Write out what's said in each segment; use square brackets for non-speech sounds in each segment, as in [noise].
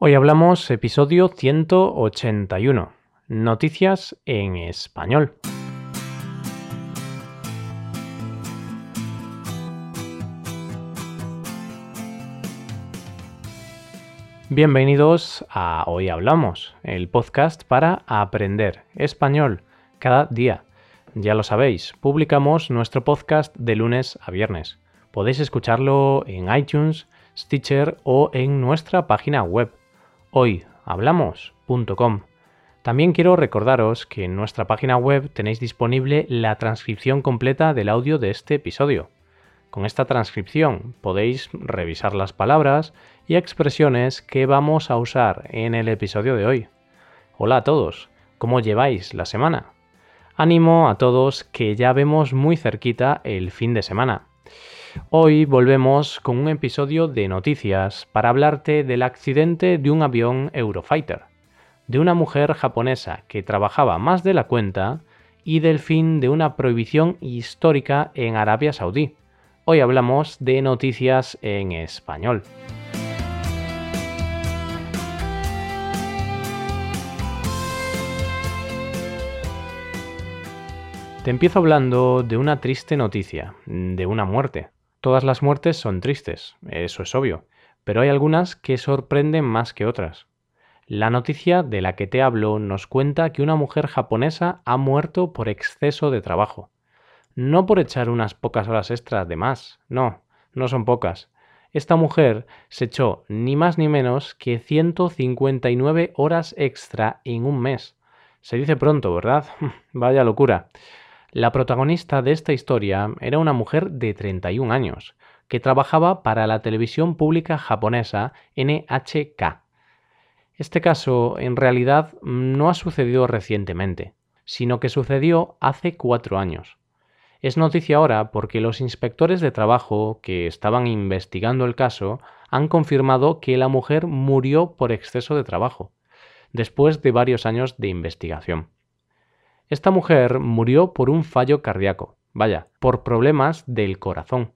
Hoy hablamos episodio 181, noticias en español. Bienvenidos a Hoy Hablamos, el podcast para aprender español cada día. Ya lo sabéis, publicamos nuestro podcast de lunes a viernes. Podéis escucharlo en iTunes, Stitcher o en nuestra página web hoyhablamos.com. También quiero recordaros que en nuestra página web tenéis disponible la transcripción completa del audio de este episodio. Con esta transcripción podéis revisar las palabras y expresiones que vamos a usar en el episodio de hoy. Hola a todos, ¿cómo lleváis la semana? Ánimo a todos que ya vemos muy cerquita el fin de semana. Hoy volvemos con un episodio de noticias para hablarte del accidente de un avión Eurofighter, de una mujer japonesa que trabajaba más de la cuenta y del fin de una prohibición histórica en Arabia Saudí. Hoy hablamos de noticias en español. Te empiezo hablando de una triste noticia, de una muerte. Todas las muertes son tristes, eso es obvio, pero hay algunas que sorprenden más que otras. La noticia de la que te hablo nos cuenta que una mujer japonesa ha muerto por exceso de trabajo. No por echar unas pocas horas extras de más, no, no son pocas. Esta mujer se echó ni más ni menos que 159 horas extra en un mes. Se dice pronto, ¿verdad? [laughs] Vaya locura. La protagonista de esta historia era una mujer de 31 años, que trabajaba para la televisión pública japonesa NHK. Este caso en realidad no ha sucedido recientemente, sino que sucedió hace cuatro años. Es noticia ahora porque los inspectores de trabajo que estaban investigando el caso han confirmado que la mujer murió por exceso de trabajo, después de varios años de investigación. Esta mujer murió por un fallo cardíaco, vaya, por problemas del corazón.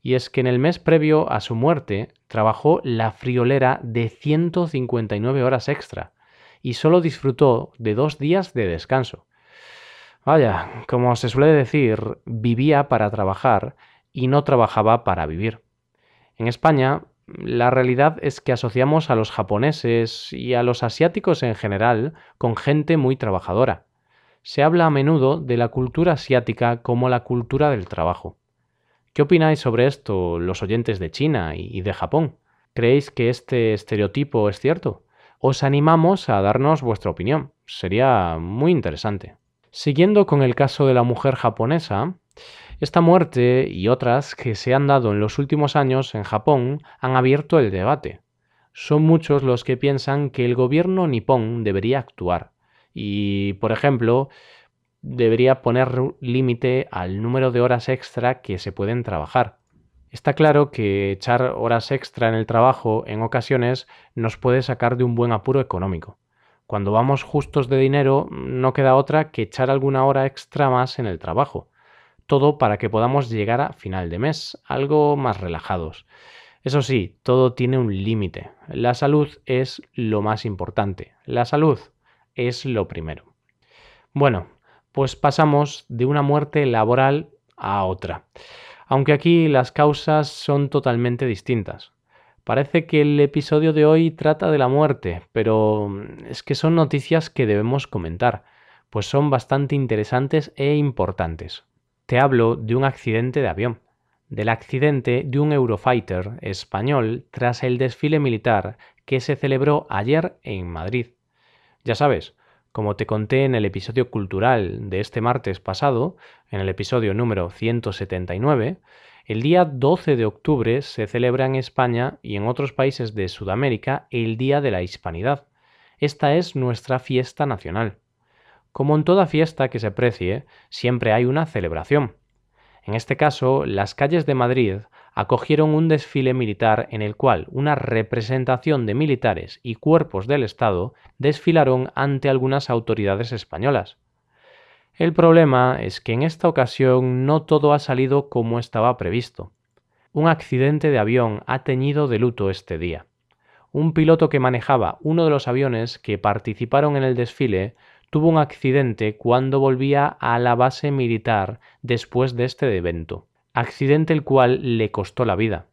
Y es que en el mes previo a su muerte trabajó la friolera de 159 horas extra y solo disfrutó de dos días de descanso. Vaya, como se suele decir, vivía para trabajar y no trabajaba para vivir. En España, la realidad es que asociamos a los japoneses y a los asiáticos en general con gente muy trabajadora se habla a menudo de la cultura asiática como la cultura del trabajo. ¿Qué opináis sobre esto los oyentes de China y de Japón? ¿Creéis que este estereotipo es cierto? Os animamos a darnos vuestra opinión. Sería muy interesante. Siguiendo con el caso de la mujer japonesa, esta muerte y otras que se han dado en los últimos años en Japón han abierto el debate. Son muchos los que piensan que el gobierno nipón debería actuar y, por ejemplo, debería poner límite al número de horas extra que se pueden trabajar. Está claro que echar horas extra en el trabajo en ocasiones nos puede sacar de un buen apuro económico. Cuando vamos justos de dinero no queda otra que echar alguna hora extra más en el trabajo. Todo para que podamos llegar a final de mes, algo más relajados. Eso sí, todo tiene un límite. La salud es lo más importante. La salud es lo primero. Bueno, pues pasamos de una muerte laboral a otra, aunque aquí las causas son totalmente distintas. Parece que el episodio de hoy trata de la muerte, pero es que son noticias que debemos comentar, pues son bastante interesantes e importantes. Te hablo de un accidente de avión, del accidente de un Eurofighter español tras el desfile militar que se celebró ayer en Madrid. Ya sabes, como te conté en el episodio cultural de este martes pasado, en el episodio número 179, el día 12 de octubre se celebra en España y en otros países de Sudamérica el Día de la Hispanidad. Esta es nuestra fiesta nacional. Como en toda fiesta que se precie, siempre hay una celebración. En este caso, las calles de Madrid acogieron un desfile militar en el cual una representación de militares y cuerpos del Estado desfilaron ante algunas autoridades españolas. El problema es que en esta ocasión no todo ha salido como estaba previsto. Un accidente de avión ha teñido de luto este día. un piloto que manejaba uno de los aviones que participaron en el desfile tuvo un accidente cuando volvía a la base militar después de este evento, accidente el cual le costó la vida.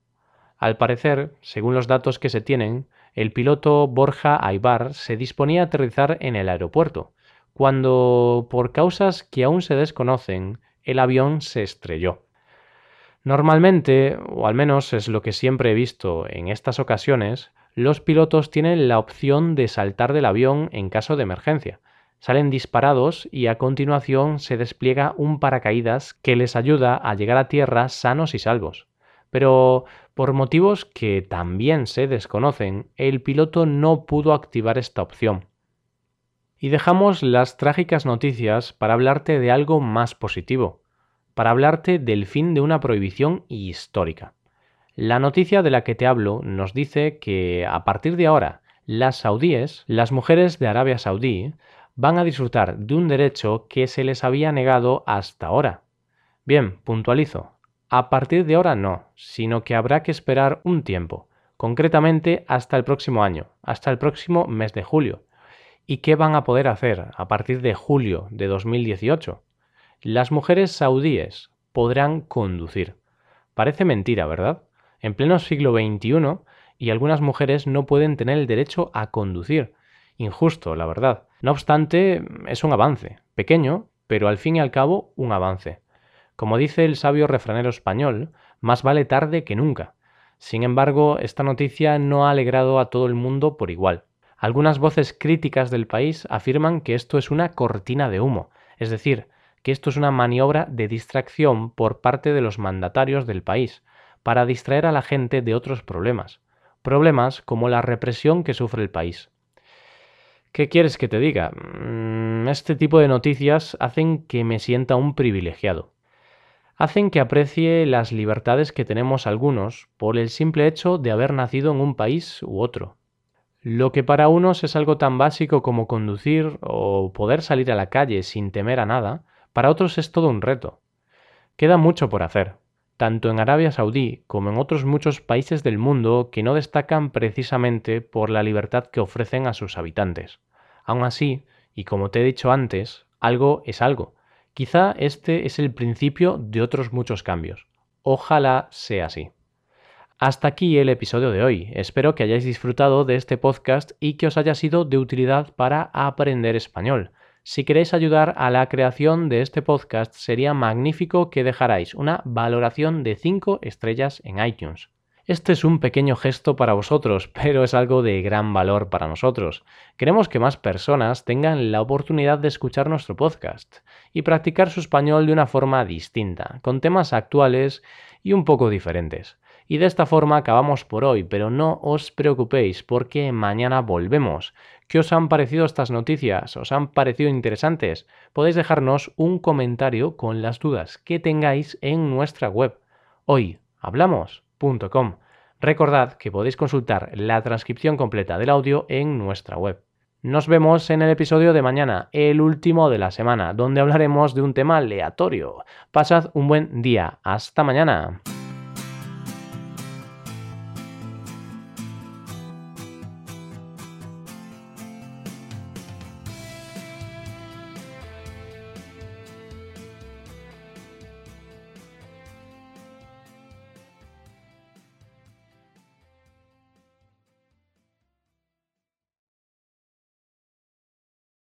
Al parecer, según los datos que se tienen, el piloto Borja Aybar se disponía a aterrizar en el aeropuerto, cuando, por causas que aún se desconocen, el avión se estrelló. Normalmente, o al menos es lo que siempre he visto en estas ocasiones, los pilotos tienen la opción de saltar del avión en caso de emergencia. Salen disparados y a continuación se despliega un paracaídas que les ayuda a llegar a tierra sanos y salvos. Pero por motivos que también se desconocen, el piloto no pudo activar esta opción. Y dejamos las trágicas noticias para hablarte de algo más positivo, para hablarte del fin de una prohibición histórica. La noticia de la que te hablo nos dice que a partir de ahora las saudíes, las mujeres de Arabia Saudí, van a disfrutar de un derecho que se les había negado hasta ahora. Bien, puntualizo. A partir de ahora no, sino que habrá que esperar un tiempo, concretamente hasta el próximo año, hasta el próximo mes de julio. ¿Y qué van a poder hacer a partir de julio de 2018? Las mujeres saudíes podrán conducir. Parece mentira, ¿verdad? en pleno siglo XXI y algunas mujeres no pueden tener el derecho a conducir. Injusto, la verdad. No obstante, es un avance, pequeño, pero al fin y al cabo un avance. Como dice el sabio refranero español, más vale tarde que nunca. Sin embargo, esta noticia no ha alegrado a todo el mundo por igual. Algunas voces críticas del país afirman que esto es una cortina de humo, es decir, que esto es una maniobra de distracción por parte de los mandatarios del país, para distraer a la gente de otros problemas, problemas como la represión que sufre el país. ¿Qué quieres que te diga? Mm, este tipo de noticias hacen que me sienta un privilegiado. Hacen que aprecie las libertades que tenemos algunos por el simple hecho de haber nacido en un país u otro. Lo que para unos es algo tan básico como conducir o poder salir a la calle sin temer a nada, para otros es todo un reto. Queda mucho por hacer, tanto en Arabia Saudí como en otros muchos países del mundo que no destacan precisamente por la libertad que ofrecen a sus habitantes. Aún así, y como te he dicho antes, algo es algo. Quizá este es el principio de otros muchos cambios. Ojalá sea así. Hasta aquí el episodio de hoy. Espero que hayáis disfrutado de este podcast y que os haya sido de utilidad para aprender español. Si queréis ayudar a la creación de este podcast, sería magnífico que dejarais una valoración de 5 estrellas en iTunes. Este es un pequeño gesto para vosotros, [laughs] pero es algo de gran valor para nosotros. Queremos que más personas tengan la oportunidad de escuchar nuestro podcast y practicar su español de una forma distinta, con temas actuales y un poco diferentes. Y de esta forma acabamos por hoy, pero no os preocupéis porque mañana volvemos. ¿Qué os han parecido estas noticias? ¿Os han parecido interesantes? Podéis dejarnos un comentario con las dudas que tengáis en nuestra web hoyhablamos.com. Recordad que podéis consultar la transcripción completa del audio en nuestra web. Nos vemos en el episodio de mañana, el último de la semana, donde hablaremos de un tema aleatorio. Pasad un buen día. Hasta mañana.